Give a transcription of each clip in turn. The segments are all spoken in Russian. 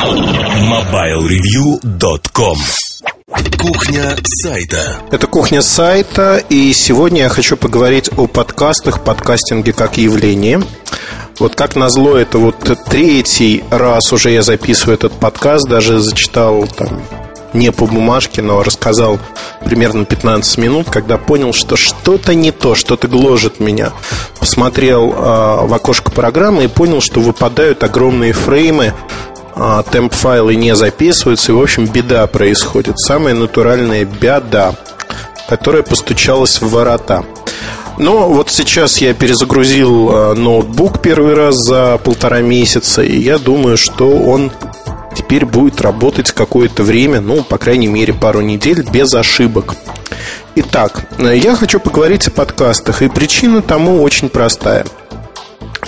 MobileReview.com Кухня сайта. Это кухня сайта, и сегодня я хочу поговорить о подкастах, подкастинге как явлении. Вот как назло, это вот третий раз уже я записываю этот подкаст, даже зачитал там не по бумажке, но рассказал примерно 15 минут, когда понял, что что-то не то, что-то гложет меня. Посмотрел э, в окошко программы и понял, что выпадают огромные фреймы, э, темп-файлы не записываются, и, в общем, беда происходит. Самая натуральная беда, которая постучалась в ворота. Но вот сейчас я перезагрузил э, ноутбук первый раз за полтора месяца, и я думаю, что он теперь будет работать какое-то время, ну, по крайней мере, пару недель без ошибок. Итак, я хочу поговорить о подкастах, и причина тому очень простая.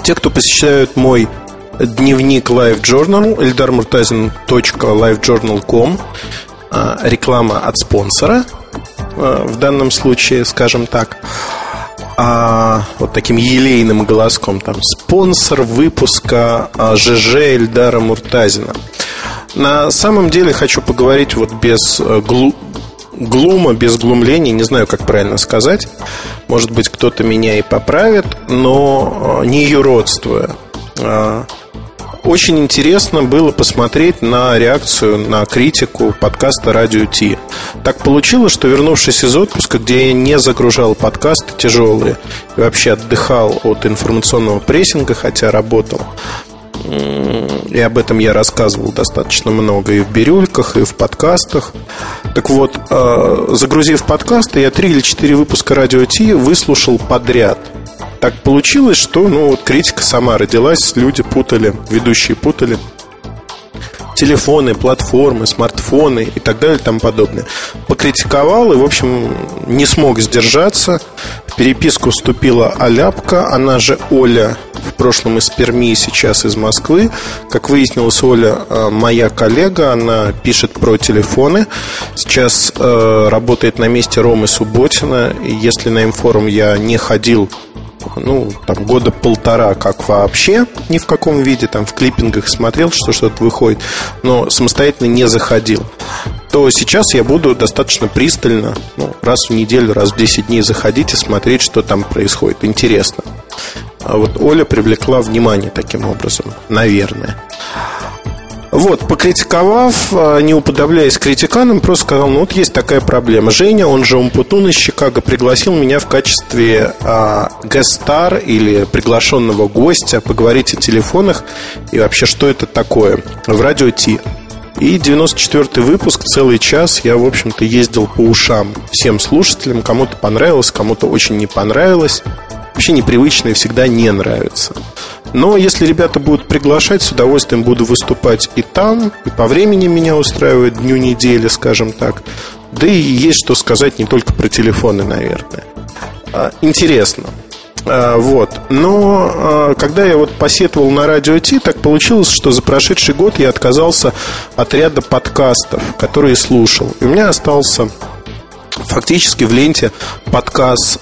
Те, кто посещают мой дневник Live Journal, eldarmurtazin.livejournal.com, а, реклама от спонсора, а, в данном случае, скажем так, а, вот таким елейным голоском, там, спонсор выпуска ЖЖ Эльдара Муртазина – на самом деле хочу поговорить вот без э, глу глума, без глумления, не знаю, как правильно сказать. Может быть, кто-то меня и поправит, но э, не юродствуя. Очень интересно было посмотреть на реакцию, на критику подкаста «Радио Ти». Так получилось, что вернувшись из отпуска, где я не загружал подкасты тяжелые и вообще отдыхал от информационного прессинга, хотя работал, и об этом я рассказывал достаточно много и в бирюльках, и в подкастах. Так вот, э, загрузив подкасты, я три или четыре выпуска радио Ти выслушал подряд. Так получилось, что ну, вот критика сама родилась, люди путали, ведущие путали телефоны, платформы, смартфоны и так далее и тому подобное. Покритиковал и, в общем, не смог сдержаться. В переписку вступила Аляпка, она же Оля, в прошлом из Перми, сейчас из Москвы. Как выяснилось, Оля э, моя коллега, она пишет про телефоны. Сейчас э, работает на месте Ромы Субботина. Если на информ я не ходил ну, там, года полтора, как вообще, ни в каком виде, там, в клиппингах смотрел, что что-то выходит, но самостоятельно не заходил, то сейчас я буду достаточно пристально, ну, раз в неделю, раз в 10 дней заходить и смотреть, что там происходит. Интересно. А вот Оля привлекла внимание таким образом, наверное. Вот, покритиковав, а, не уподобляясь критиканам, просто сказал, ну вот есть такая проблема. Женя, он же Умпутун из Чикаго, пригласил меня в качестве а, гестар или приглашенного гостя поговорить о телефонах и вообще, что это такое в радио Ти. И 94-й выпуск, целый час, я, в общем-то, ездил по ушам всем слушателям. Кому-то понравилось, кому-то очень не понравилось. Вообще непривычные всегда не нравятся. Но если ребята будут приглашать, с удовольствием буду выступать и там, и по времени меня устраивает дню недели, скажем так. Да и есть что сказать не только про телефоны, наверное. А, интересно. А, вот. Но а, когда я вот посетовал на радио Ти, так получилось, что за прошедший год я отказался от ряда подкастов, которые слушал. И у меня остался фактически в ленте подкаст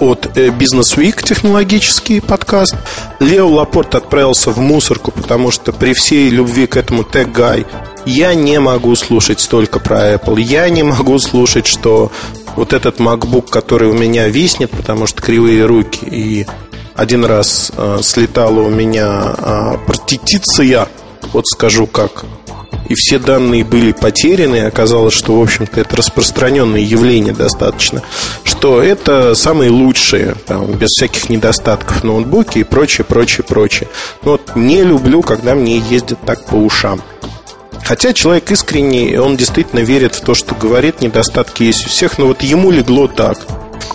от э, Business Week, технологический подкаст. Лео Лапорт отправился в мусорку, потому что при всей любви к этому Tech Guy я не могу слушать столько про Apple. Я не могу слушать, что вот этот MacBook, который у меня виснет, потому что кривые руки, и один раз э, слетала у меня э, партитиция, вот скажу как, и все данные были потеряны, оказалось, что, в общем-то, это распространенное явление достаточно, что это самые лучшие, там, без всяких недостатков ноутбуки и прочее, прочее, прочее. Но вот не люблю, когда мне ездят так по ушам. Хотя человек искренний, он действительно верит в то, что говорит, недостатки есть у всех, но вот ему легло так –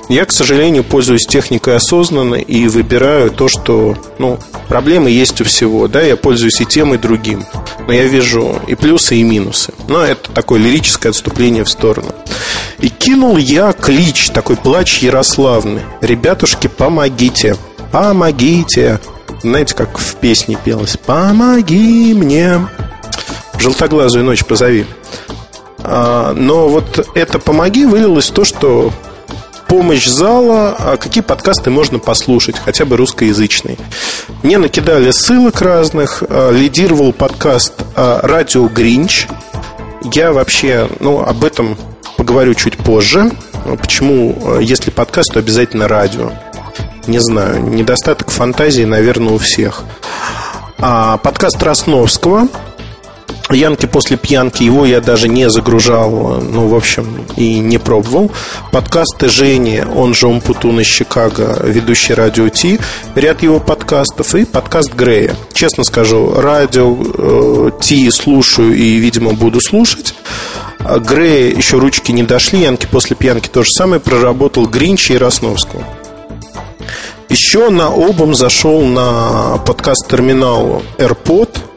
я, к сожалению, пользуюсь техникой осознанно и выбираю то, что, ну, проблемы есть у всего, да, я пользуюсь и тем, и другим. Но я вижу и плюсы, и минусы. Но это такое лирическое отступление в сторону. И кинул я клич, такой плач Ярославный. Ребятушки, помогите, помогите. Знаете, как в песне пелось? Помоги мне. Желтоглазую ночь позови. А, но вот это «помоги» вылилось в то, что помощь зала, а какие подкасты можно послушать, хотя бы русскоязычные. Мне накидали ссылок разных, а, лидировал подкаст «Радио Гринч». Я вообще, ну, об этом поговорю чуть позже. Почему, если подкаст, то обязательно радио. Не знаю, недостаток фантазии, наверное, у всех. А подкаст Росновского Янки после пьянки, его я даже не загружал, ну, в общем, и не пробовал. Подкасты Жени, он же Умпутун из Чикаго, ведущий радио Ти, ряд его подкастов и подкаст Грея. Честно скажу, радио э, слушаю и, видимо, буду слушать. А Грея еще ручки не дошли, Янки после пьянки то же самое, проработал Гринча и Росновского. Еще на обум зашел на подкаст терминал AirPod –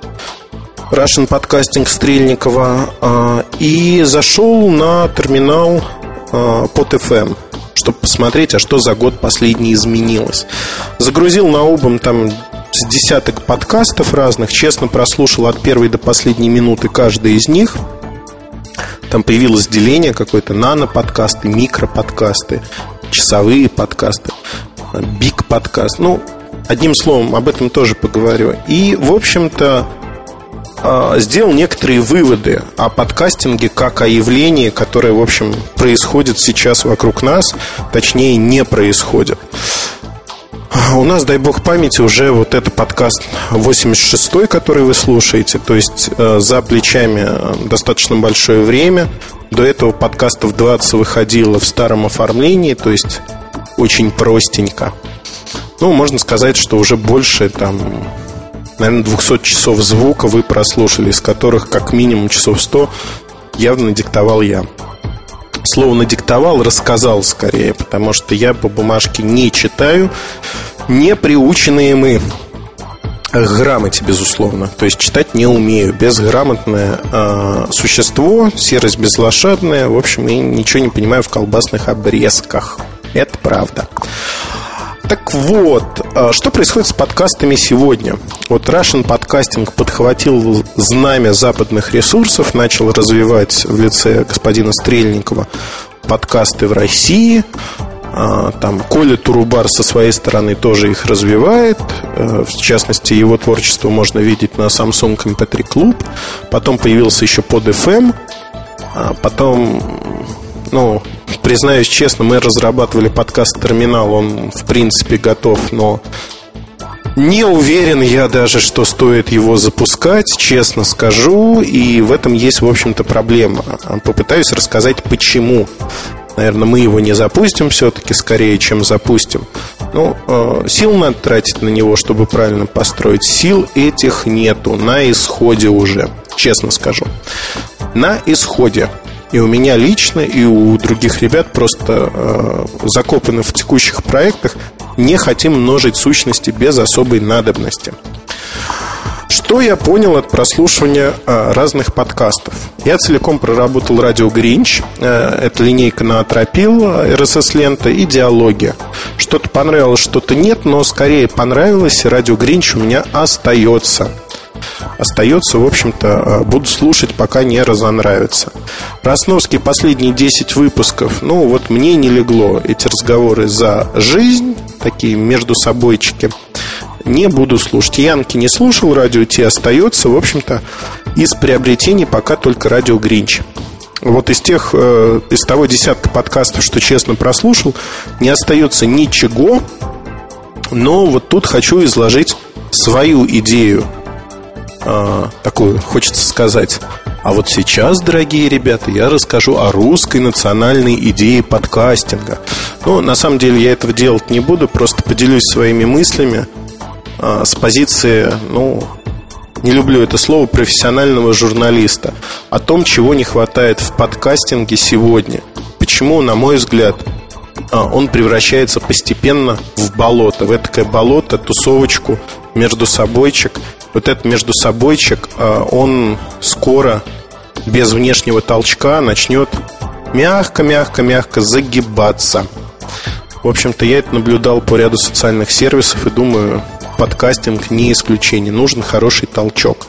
Russian Podcasting Стрельникова а, и зашел на терминал а, под FM чтобы посмотреть, а что за год последний изменилось. Загрузил на обум там с десяток подкастов разных, честно прослушал от первой до последней минуты каждый из них. Там появилось деление какое-то нано-подкасты, микро-подкасты, часовые подкасты, биг-подкаст. Ну, одним словом, об этом тоже поговорю. И, в общем-то, а, сделал некоторые выводы о подкастинге как о явлении, которое, в общем, происходит сейчас вокруг нас, точнее, не происходит. У нас, дай бог памяти, уже вот это подкаст 86-й, который вы слушаете, то есть э, за плечами э, достаточно большое время. До этого подкастов 20 выходило в старом оформлении, то есть очень простенько. Ну, можно сказать, что уже больше там наверное, 200 часов звука вы прослушали, из которых как минимум часов 100 явно диктовал я. Слово надиктовал, рассказал скорее, потому что я по бумажке не читаю, не приученные мы грамоте, безусловно. То есть читать не умею. Безграмотное э, существо, серость безлошадная. В общем, я ничего не понимаю в колбасных обрезках. Это правда. Так вот, а, что происходит с подкастами сегодня? Вот Russian Podcasting подхватил знамя западных ресурсов, начал развивать в лице господина Стрельникова подкасты в России. А, там Коля Турубар со своей стороны тоже их развивает. А, в частности, его творчество можно видеть на Samsung MP3 Club. Потом появился еще под FM. Потом ну, признаюсь честно, мы разрабатывали подкаст «Терминал», он, в принципе, готов, но не уверен я даже, что стоит его запускать, честно скажу, и в этом есть, в общем-то, проблема. Попытаюсь рассказать, почему. Наверное, мы его не запустим все-таки скорее, чем запустим. Ну, э, сил надо тратить на него, чтобы правильно построить. Сил этих нету, на исходе уже, честно скажу. На исходе. И у меня лично, и у других ребят просто э, закопаны в текущих проектах, не хотим множить сущности без особой надобности. Что я понял от прослушивания э, разных подкастов? Я целиком проработал радио Гринч. Э, это линейка на Атропил, RSS-лента и диалоги. Что-то понравилось, что-то нет, но скорее понравилось. Радио Гринч у меня остается остается, в общем-то, э, буду слушать, пока не разонравится. Росновский последние 10 выпусков, ну, вот мне не легло эти разговоры за жизнь, такие между собойчики, не буду слушать. Янки не слушал, радио Ти остается, в общем-то, из приобретений пока только радио Гринч. Вот из тех, э, из того десятка подкастов, что честно прослушал, не остается ничего, но вот тут хочу изложить свою идею э, такую, хочется сказать. А вот сейчас, дорогие ребята, я расскажу о русской национальной идее подкастинга. Ну, на самом деле я этого делать не буду, просто поделюсь своими мыслями э, с позиции, ну, не люблю это слово, профессионального журналиста, о том, чего не хватает в подкастинге сегодня. Почему, на мой взгляд, он превращается постепенно в болото, в это болото, тусовочку между собойчик – вот этот между собойчик, а, он скоро без внешнего толчка начнет мягко-мягко-мягко загибаться. В общем-то, я это наблюдал по ряду социальных сервисов и думаю, подкастинг не исключение. Нужен хороший толчок.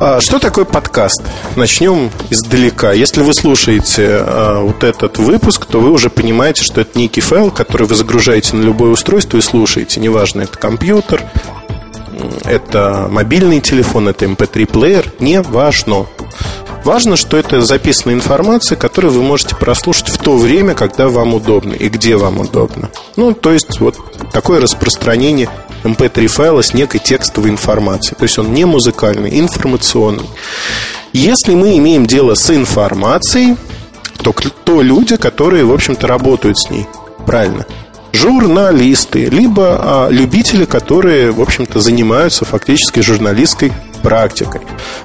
А, что такое подкаст? Начнем издалека. Если вы слушаете а, вот этот выпуск, то вы уже понимаете, что это некий файл, который вы загружаете на любое устройство и слушаете. Неважно, это компьютер, это мобильный телефон, это MP3-плеер, эм не важно. Важно, что это записанная информация, которую вы можете прослушать в то время, когда вам удобно и где вам удобно. Ну, то есть, вот такое распространение MP3 эм файла с некой текстовой информацией. То есть он не музыкальный, информационный. Если мы имеем дело с информацией, то, то люди, которые, в общем-то, работают с ней. Правильно журналисты, либо а, любители, которые, в общем-то, занимаются фактически журналистской практикой.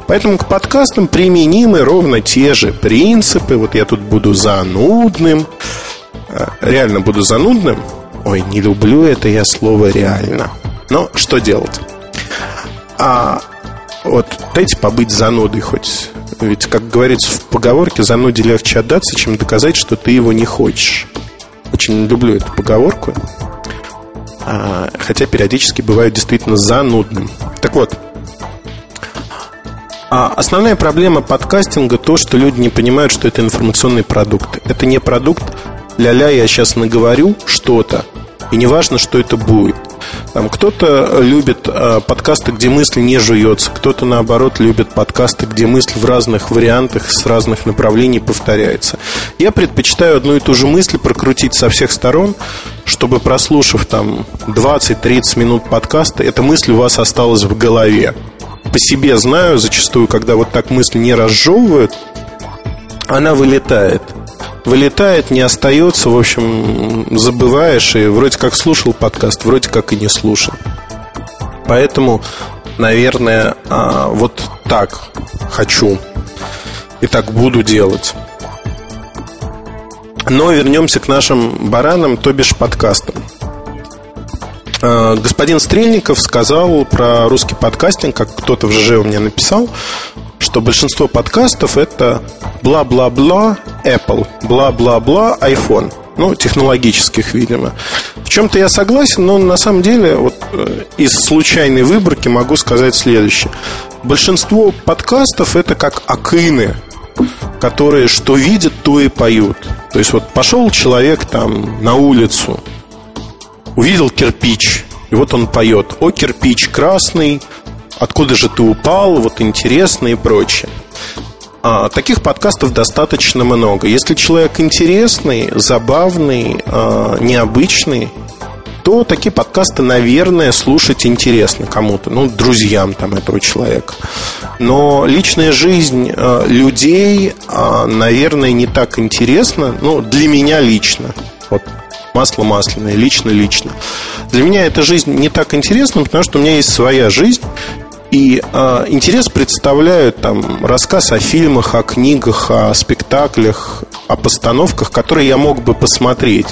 Поэтому к подкастам применимы ровно те же принципы. Вот я тут буду занудным. А, реально буду занудным. Ой, не люблю это я слово реально. Но что делать? А вот дайте побыть занудой хоть. Ведь, как говорится в поговорке, зануде легче отдаться, чем доказать, что ты его не хочешь. Очень люблю эту поговорку. А, хотя периодически бывает действительно занудным. Так вот, а основная проблема подкастинга то, что люди не понимают, что это информационный продукт. Это не продукт ля-ля, я сейчас наговорю что-то, и не важно, что это будет. Там кто-то любит э, подкасты, где мысль не жуется, кто-то наоборот любит подкасты, где мысль в разных вариантах, с разных направлений повторяется. Я предпочитаю одну и ту же мысль прокрутить со всех сторон, чтобы прослушав там 20-30 минут подкаста, эта мысль у вас осталась в голове. По себе знаю, зачастую, когда вот так мысль не разжевывают, она вылетает – вылетает, не остается, в общем, забываешь и вроде как слушал подкаст, вроде как и не слушал. Поэтому, наверное, а, вот так хочу и так буду делать. Но вернемся к нашим баранам, то бишь подкастам. А, господин Стрельников сказал про русский подкастинг, как кто-то в ЖЖ у меня написал, что большинство подкастов это бла-бла-бла Apple, бла-бла-бла iPhone. Ну, технологических, видимо. В чем-то я согласен, но на самом деле вот э, из случайной выборки могу сказать следующее. Большинство подкастов это как акины, которые что видят, то и поют. То есть вот пошел человек там на улицу, увидел кирпич, и вот он поет. О, кирпич красный, откуда же ты упал, вот интересно и прочее. А, таких подкастов достаточно много. Если человек интересный, забавный, а, необычный, то такие подкасты, наверное, слушать интересно кому-то, ну, друзьям там этого человека. Но личная жизнь а, людей, а, наверное, не так интересна, ну, для меня лично. Вот масло масляное, лично-лично. Для меня эта жизнь не так интересна, потому что у меня есть своя жизнь, и э, интерес представляют там рассказ о фильмах, о книгах, о спектаклях, о постановках, которые я мог бы посмотреть.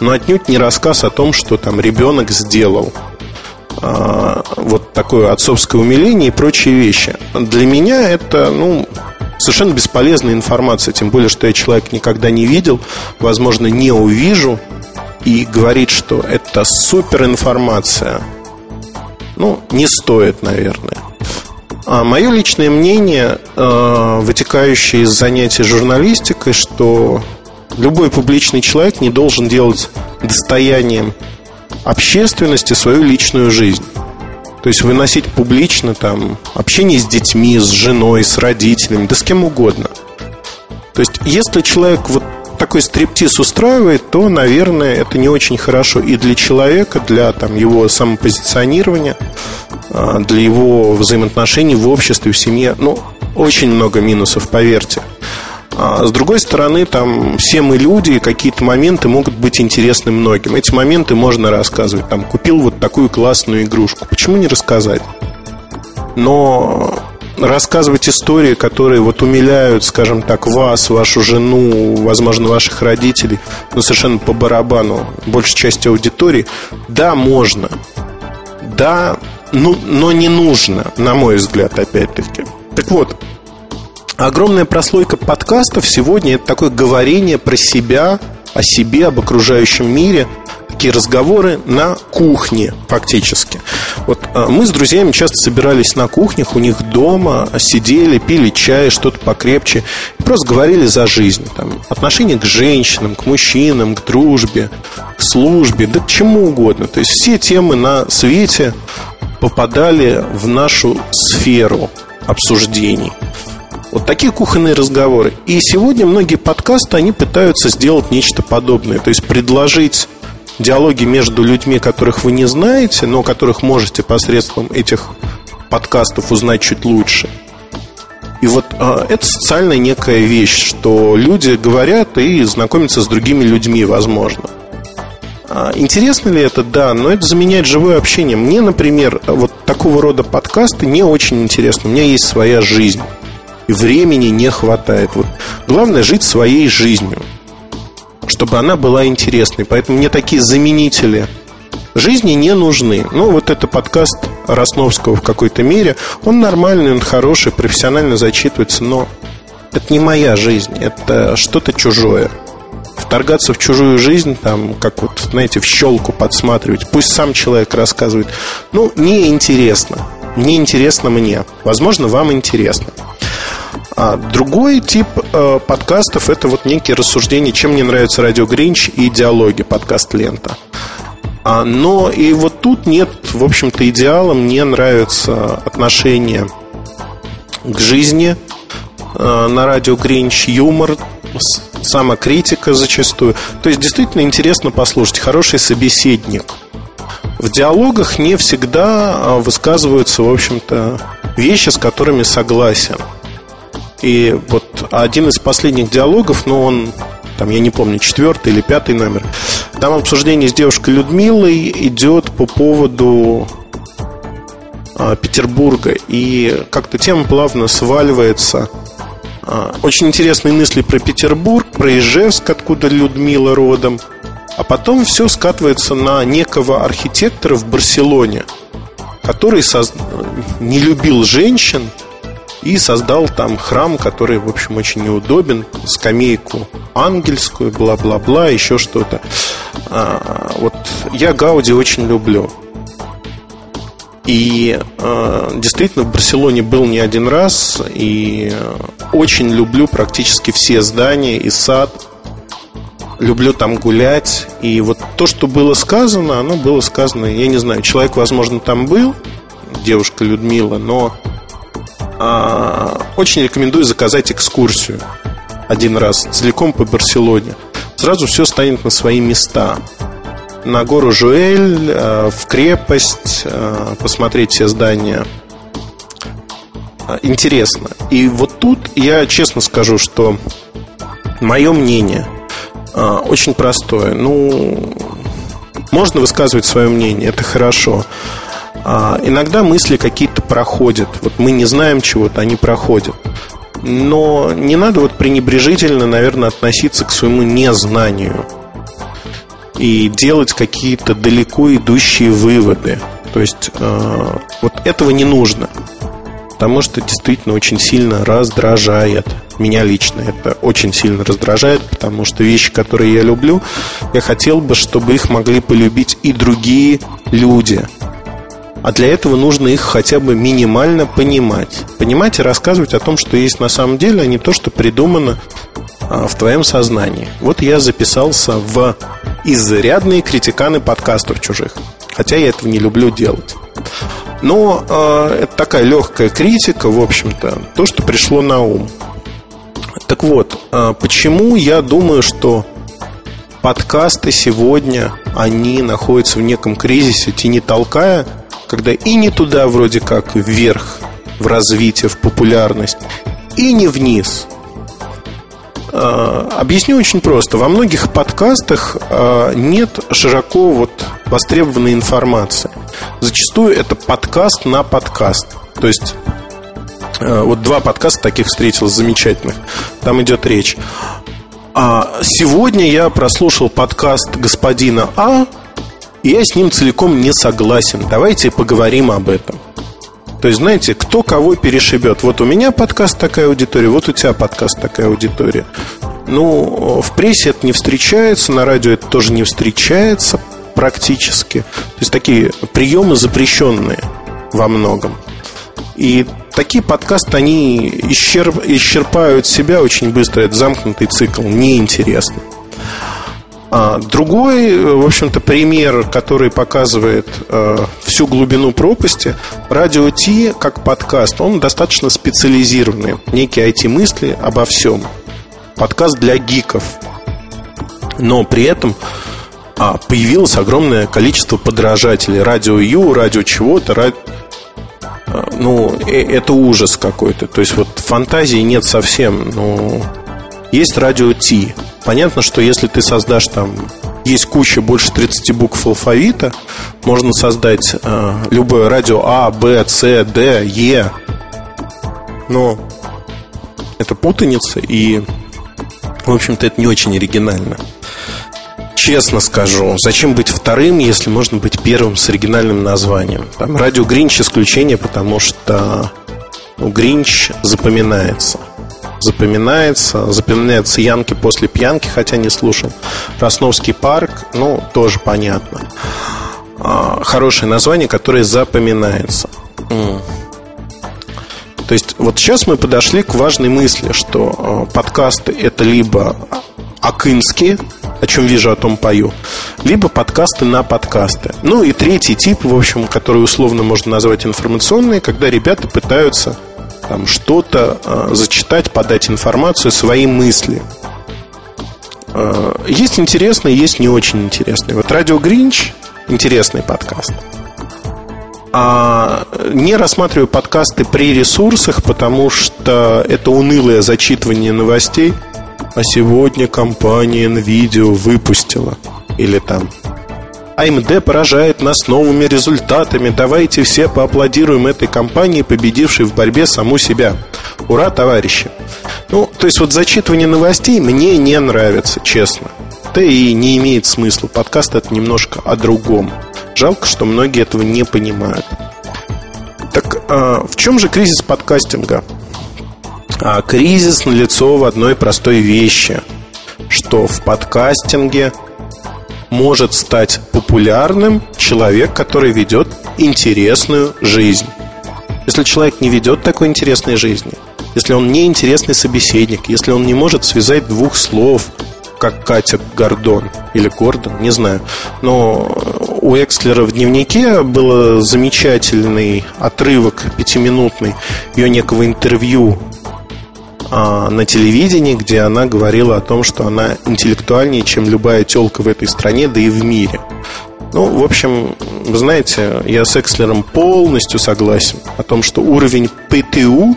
Но отнюдь не рассказ о том, что там ребенок сделал. Э, вот такое отцовское умиление и прочие вещи. Для меня это, ну, совершенно бесполезная информация, тем более, что я человек никогда не видел, возможно, не увижу, и говорит, что это супер информация – ну, не стоит, наверное. А мое личное мнение, э, вытекающее из занятий журналистикой, что любой публичный человек не должен делать достоянием общественности свою личную жизнь. То есть выносить публично там общение с детьми, с женой, с родителями, да с кем угодно. То есть, если человек вот такой стриптиз устраивает, то, наверное, это не очень хорошо и для человека, для там, его самопозиционирования, а, для его взаимоотношений в обществе, в семье. Ну, очень много минусов, поверьте. А с другой стороны, там все мы люди, и какие-то моменты могут быть интересны многим. Эти моменты можно рассказывать. Там купил вот такую классную игрушку. Почему не рассказать? Но рассказывать истории, которые вот умиляют, скажем так, вас, вашу жену, возможно, ваших родителей, но совершенно по барабану большей части аудитории, да, можно. Да, ну, но не нужно, на мой взгляд, опять-таки. Так вот, огромная прослойка подкастов сегодня это такое говорение про себя, о себе, об окружающем мире, такие разговоры на кухне фактически. Вот а, мы с друзьями часто собирались на кухнях у них дома, сидели, пили чай, что-то покрепче, и просто говорили за жизнь. Там, отношение к женщинам, к мужчинам, к дружбе, к службе, да к чему угодно. То есть все темы на свете попадали в нашу сферу обсуждений. Вот такие кухонные разговоры. И сегодня многие подкасты, они пытаются сделать нечто подобное. То есть предложить диалоги между людьми, которых вы не знаете, но которых можете посредством этих подкастов узнать чуть лучше. И вот э, это социальная некая вещь, что люди говорят и знакомятся с другими людьми, возможно. А интересно ли это? Да, но это заменяет живое общение. Мне, например, вот такого рода подкасты не очень интересны. У меня есть своя жизнь. И времени не хватает. Вот главное жить своей жизнью чтобы она была интересной. Поэтому мне такие заменители жизни не нужны. Ну, вот это подкаст Росновского в какой-то мере. Он нормальный, он хороший, профессионально зачитывается, но это не моя жизнь, это что-то чужое. Вторгаться в чужую жизнь, там, как вот, знаете, в щелку подсматривать, пусть сам человек рассказывает. Ну, неинтересно. Не интересно мне. Возможно, вам интересно. А другой тип э, подкастов это вот некие рассуждения, чем мне нравится радио Гринч и диалоги подкаст Лента. А, но и вот тут нет, в общем-то, идеала. Мне нравится отношение к жизни э, на радио Гринч, юмор, самокритика зачастую. То есть действительно интересно послушать, хороший собеседник. В диалогах не всегда э, высказываются, в общем-то, вещи, с которыми согласен. И вот один из последних диалогов, но он там, я не помню, четвертый или пятый номер. Там обсуждение с девушкой Людмилой идет по поводу а, Петербурга. И как-то тема плавно сваливается. А, очень интересные мысли про Петербург, про Ижевск, откуда Людмила родом. А потом все скатывается на некого архитектора в Барселоне, который соз... не любил женщин, и создал там храм, который, в общем, очень неудобен, скамейку ангельскую, бла-бла-бла, еще что-то. А, вот я Гауди очень люблю. И э, действительно в Барселоне был не один раз, и очень люблю практически все здания и сад. Люблю там гулять. И вот то, что было сказано, оно было сказано, я не знаю, человек, возможно, там был, девушка Людмила, но очень рекомендую заказать экскурсию один раз целиком по Барселоне. Сразу все станет на свои места. На гору Жуэль, а, в крепость, а, посмотреть все здания. Интересно. И вот тут я честно скажу, что мое мнение очень простое. Ну, можно высказывать свое мнение, это хорошо. А, иногда мысли какие-то проходят. Вот мы не знаем чего-то, они проходят. Но не надо вот пренебрежительно, наверное, относиться к своему незнанию и делать какие-то далеко идущие выводы. То есть э, вот этого не нужно, потому что действительно очень сильно раздражает. Меня лично это очень сильно раздражает, потому что вещи, которые я люблю, я хотел бы, чтобы их могли полюбить и другие люди. А для этого нужно их хотя бы минимально понимать. Понимать и рассказывать о том, что есть на самом деле, а не то, что придумано а, в твоем сознании. Вот я записался в изрядные критиканы подкастов чужих. Хотя я этого не люблю делать. Но э, это такая легкая критика, в общем-то, то, что пришло на ум. Так вот, э, почему я думаю, что подкасты сегодня, они находятся в неком кризисе, тени толкая, когда и не туда вроде как вверх в развитие, в популярность, и не вниз. А, объясню очень просто. Во многих подкастах а, нет широко вот востребованной информации. Зачастую это подкаст на подкаст. То есть а, вот два подкаста таких встретил замечательных. Там идет речь. А сегодня я прослушал подкаст господина А я с ним целиком не согласен. Давайте поговорим об этом. То есть, знаете, кто кого перешибет. Вот у меня подкаст такая аудитория, вот у тебя подкаст такая аудитория. Ну, в прессе это не встречается, на радио это тоже не встречается. практически. То есть такие приемы запрещенные во многом. И такие подкасты, они исчерп, исчерпают себя очень быстро. Это замкнутый цикл, неинтересно. А другой, в общем-то, пример, который показывает э, всю глубину пропасти, радио Ти как подкаст, он достаточно специализированный. Некие IT-мысли обо всем. Подкаст для гиков. Но при этом а, появилось огромное количество подражателей. Радио Ю, радио чего-то, радио ну, э, это ужас какой-то. То есть вот фантазии нет совсем. Ну, есть радио Ти. Понятно, что если ты создашь там есть куча больше 30 букв алфавита, можно создать э, любое радио А, Б, С, Д, Е. Но это путаница, и, в общем-то, это не очень оригинально. Честно скажу, зачем быть вторым, если можно быть первым с оригинальным названием? Там радио Гринч исключение, потому что ну, Гринч запоминается. Запоминается, запоминается Янки после пьянки, хотя не слушал. Росновский парк, ну, тоже понятно. А, хорошее название, которое запоминается. То есть вот сейчас мы подошли к важной мысли, что а, подкасты это либо акынские, о чем вижу, о том пою, либо подкасты на подкасты. Ну и третий тип, в общем, который условно можно назвать информационный, когда ребята пытаются там что-то э, зачитать, подать информацию, свои мысли. Э, есть интересные, есть не очень интересные. Вот Радио Гринч интересный подкаст. А не рассматриваю подкасты при ресурсах, потому что это унылое зачитывание новостей – а сегодня компания NVIDIA выпустила. Или там AMD поражает нас новыми результатами. Давайте все поаплодируем этой компании, победившей в борьбе саму себя. Ура, товарищи! Ну, то есть вот зачитывание новостей мне не нравится, честно. Да и не имеет смысла. Подкаст это немножко о другом. Жалко, что многие этого не понимают. Так а в чем же кризис подкастинга? А кризис налицо в одной простой вещи, что в подкастинге может стать популярным человек, который ведет интересную жизнь. Если человек не ведет такой интересной жизни, если он не интересный собеседник, если он не может связать двух слов, как Катя Гордон или Гордон, не знаю. Но у Экслера в дневнике был замечательный отрывок пятиминутный ее некого интервью на телевидении, где она говорила о том, что она интеллектуальнее, чем любая телка в этой стране, да и в мире. Ну, в общем, вы знаете, я с Экслером полностью согласен о том, что уровень ПТУ,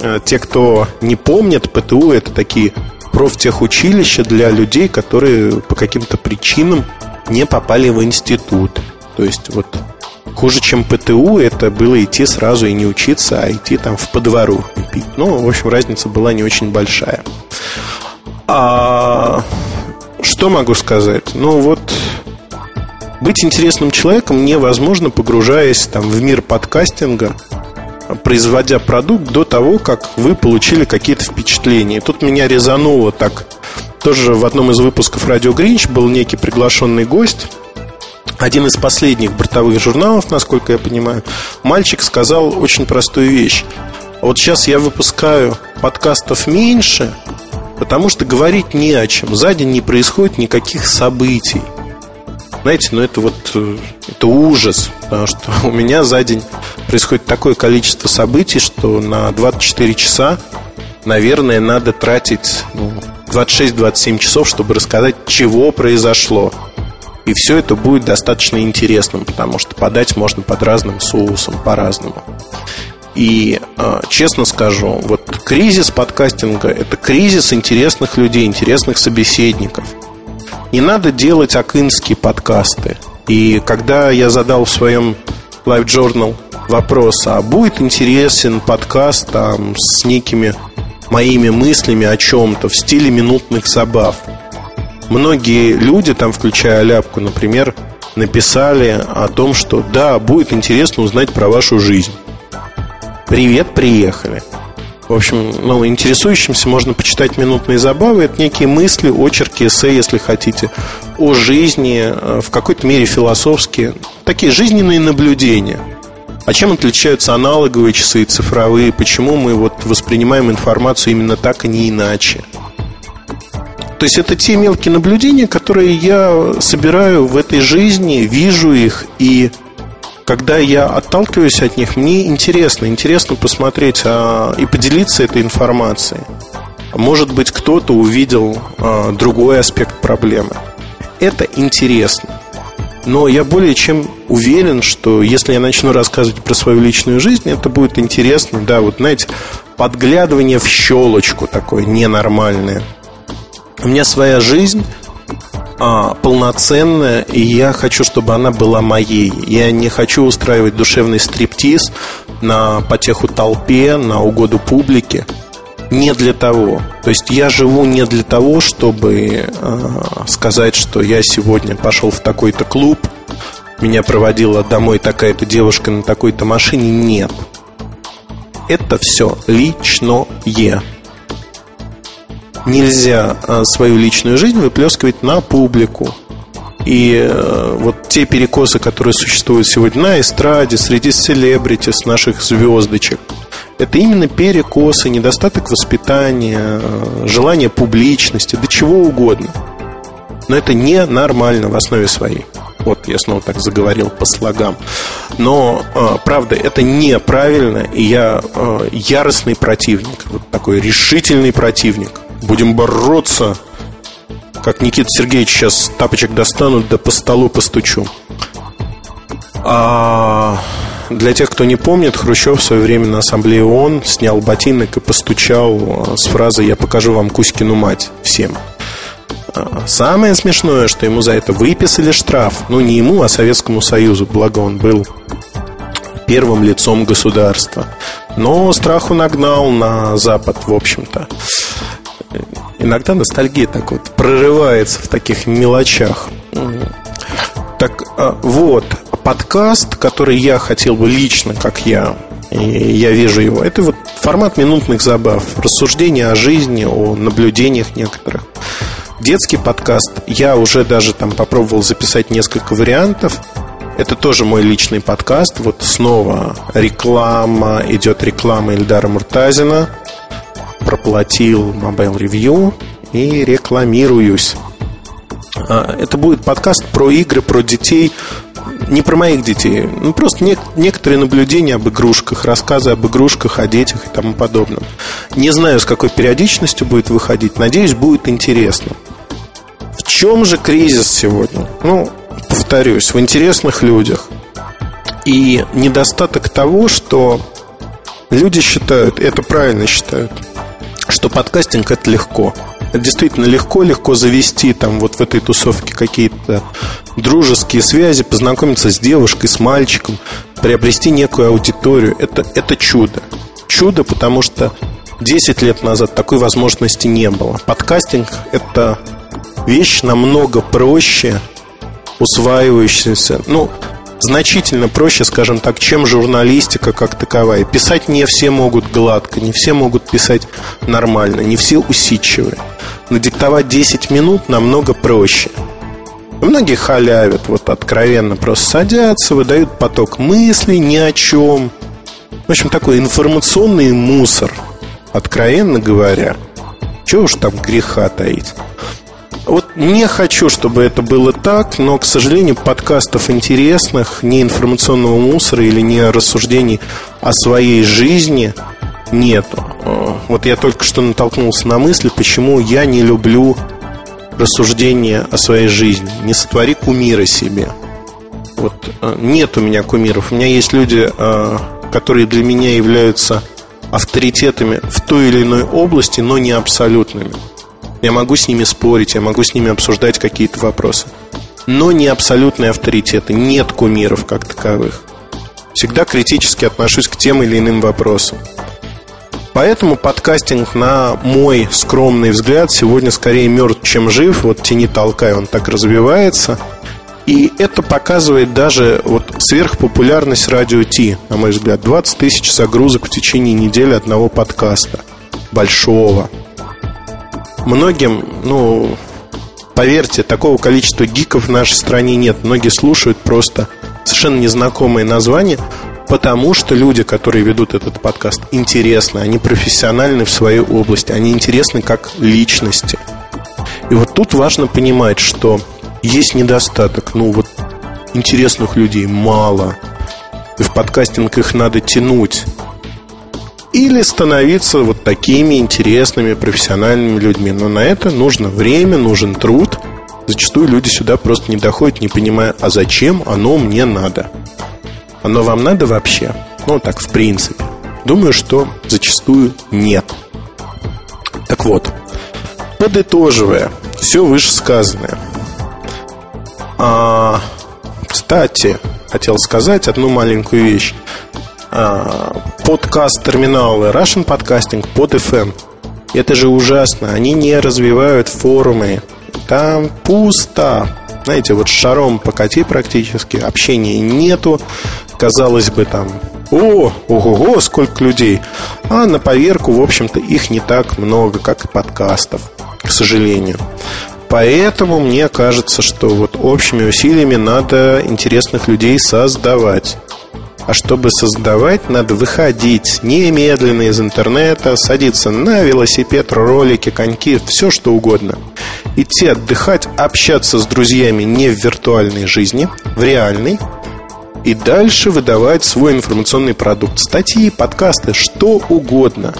э, те, кто не помнит, ПТУ это такие профтехучилища для людей, которые по каким-то причинам не попали в институт. То есть вот Хуже, чем ПТУ, это было идти сразу и не учиться, а идти там в подвору пить. Ну, в общем, разница была не очень большая. А что могу сказать? Ну, вот быть интересным человеком невозможно, погружаясь там в мир подкастинга, производя продукт до того, как вы получили какие-то впечатления. Тут меня резануло так. Тоже в одном из выпусков Радио Гринч был некий приглашенный гость один из последних бортовых журналов, насколько я понимаю, мальчик сказал очень простую вещь. Вот сейчас я выпускаю подкастов меньше, потому что говорить не о чем. За день не происходит никаких событий. Знаете, ну это вот э, это ужас, потому что у меня за день происходит такое количество событий, что на 24 часа, наверное, надо тратить ну, 26-27 часов, чтобы рассказать, чего произошло. И все это будет достаточно интересным, потому что подать можно под разным соусом, по-разному. И э, честно скажу, вот кризис подкастинга – это кризис интересных людей, интересных собеседников. Не надо делать акинские подкасты. И когда я задал в своем Live Journal вопрос, а будет интересен подкаст там, с некими моими мыслями о чем-то в стиле минутных забав – многие люди, там, включая Ляпку, например, написали о том, что да, будет интересно узнать про вашу жизнь. Привет, приехали. в общем, ну, интересующимся можно почитать «Минутные забавы». Это некие мысли, очерки, эссе, если хотите, о жизни, э, в какой-то мере философские. Такие жизненные наблюдения. А чем отличаются аналоговые часы и цифровые? Почему мы вот воспринимаем информацию именно так, а не иначе? То есть это те мелкие наблюдения, которые я собираю в этой жизни, вижу их и когда я отталкиваюсь от них, мне интересно, интересно посмотреть а, и поделиться этой информацией. Может быть, кто-то увидел а, другой аспект проблемы. Это интересно. Но я более чем уверен, что если я начну рассказывать про свою личную жизнь, это будет интересно. Да, вот знаете, подглядывание в щелочку такое ненормальное. У меня своя жизнь, а, полноценная, и я хочу, чтобы она была моей. Я не хочу устраивать душевный стриптиз на потеху толпе, на угоду публике. Не для того. То есть я живу не для того, чтобы э, сказать, что я сегодня пошел в такой-то клуб, меня проводила домой такая-то девушка на такой-то машине. Нет. Это все личное нельзя а, свою личную жизнь выплескивать на публику. И э, вот те перекосы, которые существуют сегодня на эстраде, среди селебритис, наших звездочек, это именно перекосы, недостаток воспитания, э, желание публичности, до чего угодно. Но это ненормально в основе своей. Вот я снова так заговорил по слогам. Но, э, правда, это неправильно, и я яростный противник, вот такой решительный противник Будем бороться. Как Никита Сергеевич сейчас тапочек достанут, да по столу постучу. А для тех, кто не помнит, Хрущев в свое время на ассамблее ООН снял ботинок и постучал с фразой «Я покажу вам Кузькину мать всем». А, самое смешное, что ему за это выписали штраф. Ну, не ему, а Советскому Союзу, благо он был первым лицом государства. Но страху нагнал на Запад, в общем-то иногда ностальгия так вот прорывается в таких мелочах. Так а, вот, подкаст, который я хотел бы лично, как я, и я вижу его, это вот формат минутных забав, рассуждения о жизни, о наблюдениях некоторых. Детский подкаст, я уже даже там попробовал записать несколько вариантов. Это тоже мой личный подкаст. Вот снова реклама, идет реклама Ильдара Муртазина – проплатил Mobile Review и рекламируюсь. А, это будет подкаст про игры, про детей, не про моих детей, ну просто не, некоторые наблюдения об игрушках, рассказы об игрушках, о детях и тому подобном. Не знаю, с какой периодичностью будет выходить, надеюсь, будет интересно. В чем же кризис сегодня? Ну, повторюсь, в интересных людях. И недостаток того, что люди считают, это правильно считают, что подкастинг это легко. Это действительно легко, легко завести там вот в этой тусовке какие-то дружеские связи, познакомиться с девушкой, с мальчиком, приобрести некую аудиторию. Это, это чудо. Чудо, потому что 10 лет назад такой возможности не было. Подкастинг – это вещь намного проще, усваивающаяся. Ну, значительно проще, скажем так, чем журналистика как таковая. Писать не все могут гладко, не все могут писать нормально, не все усидчивые. Но диктовать 10 минут намного проще. Многие халявят, вот откровенно просто садятся, выдают поток мыслей ни о чем. В общем, такой информационный мусор, откровенно говоря. Чего уж там греха таить. Вот не хочу, чтобы это было так, но, к сожалению, подкастов интересных, не информационного мусора или не рассуждений о своей жизни нету. Э, вот я только что натолкнулся на мысли, почему я не люблю рассуждения о своей жизни. Не сотвори кумира себе. Вот э, нет у меня кумиров. У меня есть люди, э, которые для меня являются авторитетами в той или иной области, но не абсолютными. Я могу с ними спорить, я могу с ними обсуждать какие-то вопросы. Но не абсолютные авторитеты, нет кумиров как таковых. Всегда критически отношусь к тем или иным вопросам. Поэтому подкастинг, на мой скромный взгляд, сегодня скорее мертв, чем жив. Вот тени толкай, он так развивается. И это показывает даже вот сверхпопулярность радио Ти, на мой взгляд. 20 тысяч загрузок в течение недели одного подкаста. Большого. Многим, ну, поверьте, такого количества гиков в нашей стране нет. Многие слушают просто совершенно незнакомые названия, потому что люди, которые ведут этот подкаст, интересны, они профессиональны в своей области, они интересны как личности. И вот тут важно понимать, что есть недостаток. Ну вот интересных людей мало. И в подкастинг их надо тянуть. Или становиться вот такими интересными, профессиональными людьми. Но на это нужно время, нужен труд. Зачастую люди сюда просто не доходят, не понимая, а зачем оно мне надо. Оно вам надо вообще? Ну, так, в принципе. Думаю, что зачастую нет. Так вот, подытоживая все вышесказанное – а, кстати, хотел сказать одну маленькую вещь. А, подкаст-терминалы Russian Podcasting под FM. Это же ужасно. Они не развивают форумы. Там пусто. Знаете, вот шаром покати практически. Общения нету. Казалось бы, там о, ого-го, сколько людей. А на поверку, в общем-то, их не так много, как и подкастов, к сожалению. Поэтому мне кажется, что вот общими усилиями надо интересных людей создавать. А чтобы создавать, надо выходить немедленно из интернета, садиться на велосипед, ролики, коньки, все что угодно. Идти отдыхать, общаться с друзьями не в виртуальной жизни, в реальной. И дальше выдавать свой информационный продукт. Статьи, подкасты, что угодно.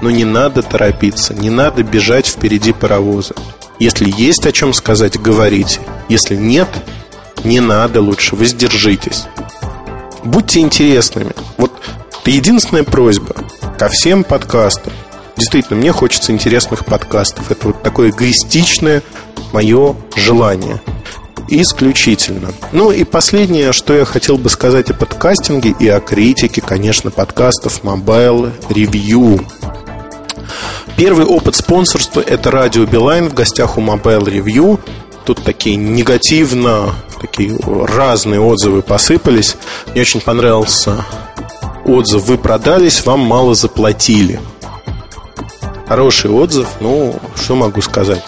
Но не надо торопиться, не надо бежать впереди паровоза. Если есть о чем сказать, говорите. Если нет, не надо лучше, воздержитесь. Будьте интересными. Вот это единственная просьба ко всем подкастам. Действительно, мне хочется интересных подкастов. Это вот такое эгоистичное мое желание. Исключительно. Ну и последнее, что я хотел бы сказать о подкастинге и о критике, конечно, подкастов Mobile Review. Первый опыт спонсорства – это радио Билайн в гостях у Mobile Review. Тут такие негативно, такие разные отзывы посыпались. Мне очень понравился отзыв «Вы продались, вам мало заплатили». Хороший отзыв, ну, что могу сказать.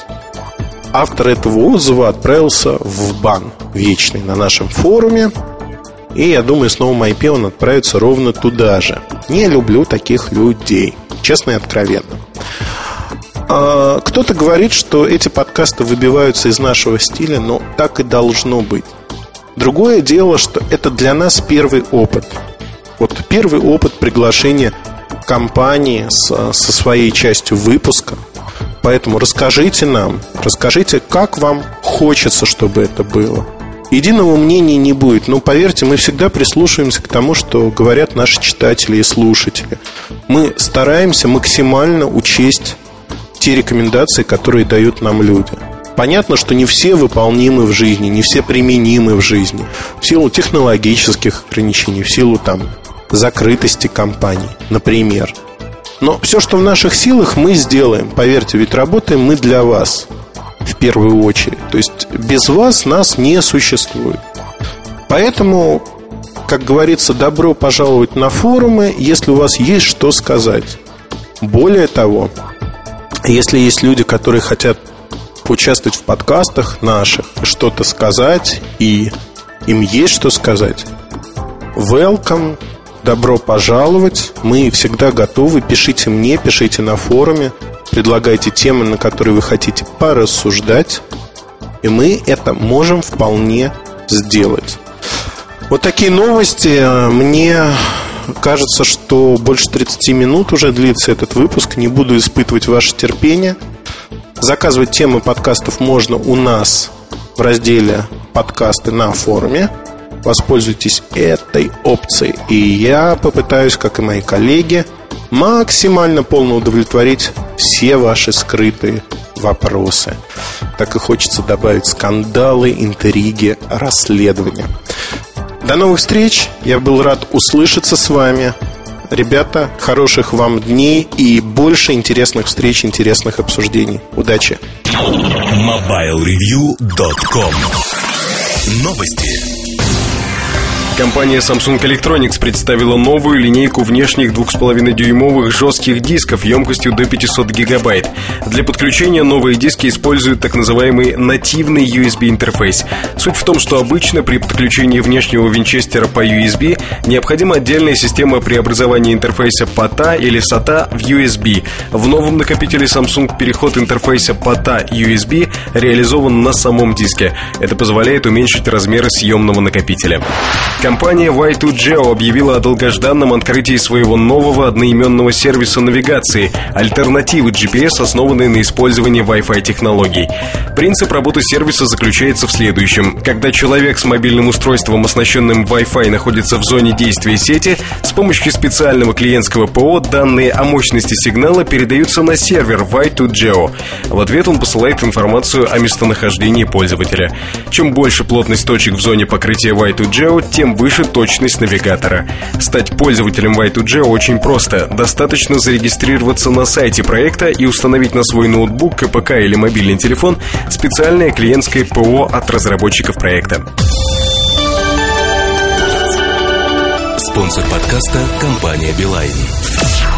Автор этого отзыва отправился в бан вечный на нашем форуме. И я думаю, с новым IP он отправится ровно туда же. Не люблю таких людей. Честно и откровенно. А, кто-то говорит, что эти подкасты выбиваются из нашего стиля, но так и должно быть. Другое дело, что это для нас первый опыт. Вот первый опыт приглашения компании со, со своей частью выпуска. Поэтому расскажите нам, расскажите, как вам хочется, чтобы это было. Единого мнения не будет, но поверьте, мы всегда прислушиваемся к тому, что говорят наши читатели и слушатели. Мы стараемся максимально учесть те рекомендации, которые дают нам люди. Понятно, что не все выполнимы в жизни, не все применимы в жизни. В силу технологических ограничений, в силу там закрытости компаний, например. Но все, что в наших силах, мы сделаем. Поверьте, ведь работаем мы для вас в первую очередь. То есть без вас нас не существует. Поэтому, как говорится, добро пожаловать на форумы, если у вас есть что сказать. Более того, если есть люди, которые хотят поучаствовать в подкастах наших, что-то сказать, и им есть что сказать, welcome, добро пожаловать. Мы всегда готовы. Пишите мне, пишите на форуме, предлагайте темы, на которые вы хотите порассуждать, и мы это можем вполне сделать. Вот такие новости. Мне Кажется, что больше 30 минут уже длится этот выпуск. Не буду испытывать ваше терпение. Заказывать темы подкастов можно у нас в разделе «Подкасты» на форуме. Воспользуйтесь этой опцией. И я попытаюсь, как и мои коллеги, максимально полно удовлетворить все ваши скрытые вопросы. Так и хочется добавить скандалы, интриги, расследования. До новых встреч. Я был рад услышаться с вами. Ребята, хороших вам дней и больше интересных встреч, интересных обсуждений. Удачи! MobileReview.com Новости. Компания Samsung Electronics представила новую линейку внешних 2,5-дюймовых жестких дисков емкостью до 500 гигабайт. Для подключения новые диски используют так называемый нативный USB-интерфейс. Суть в том, что обычно при подключении внешнего винчестера по USB необходима отдельная система преобразования интерфейса PATA или SATA в USB. В новом накопителе Samsung переход интерфейса PATA USB реализован на самом диске. Это позволяет уменьшить размеры съемного накопителя. Компания Y2Geo объявила о долгожданном открытии своего нового одноименного сервиса навигации, альтернативы GPS, основанной на использовании Wi-Fi технологий. Принцип работы сервиса заключается в следующем. Когда человек с мобильным устройством, оснащенным Wi-Fi, находится в зоне действия сети, с помощью специального клиентского ПО данные о мощности сигнала передаются на сервер Y2Geo. В ответ он посылает информацию о местонахождении пользователя. Чем больше плотность точек в зоне покрытия Y2Geo, тем выше точность навигатора. Стать пользователем Y2G очень просто. Достаточно зарегистрироваться на сайте проекта и установить на свой ноутбук, КПК или мобильный телефон специальное клиентское ПО от разработчиков проекта. Спонсор подкаста – компания «Билайн».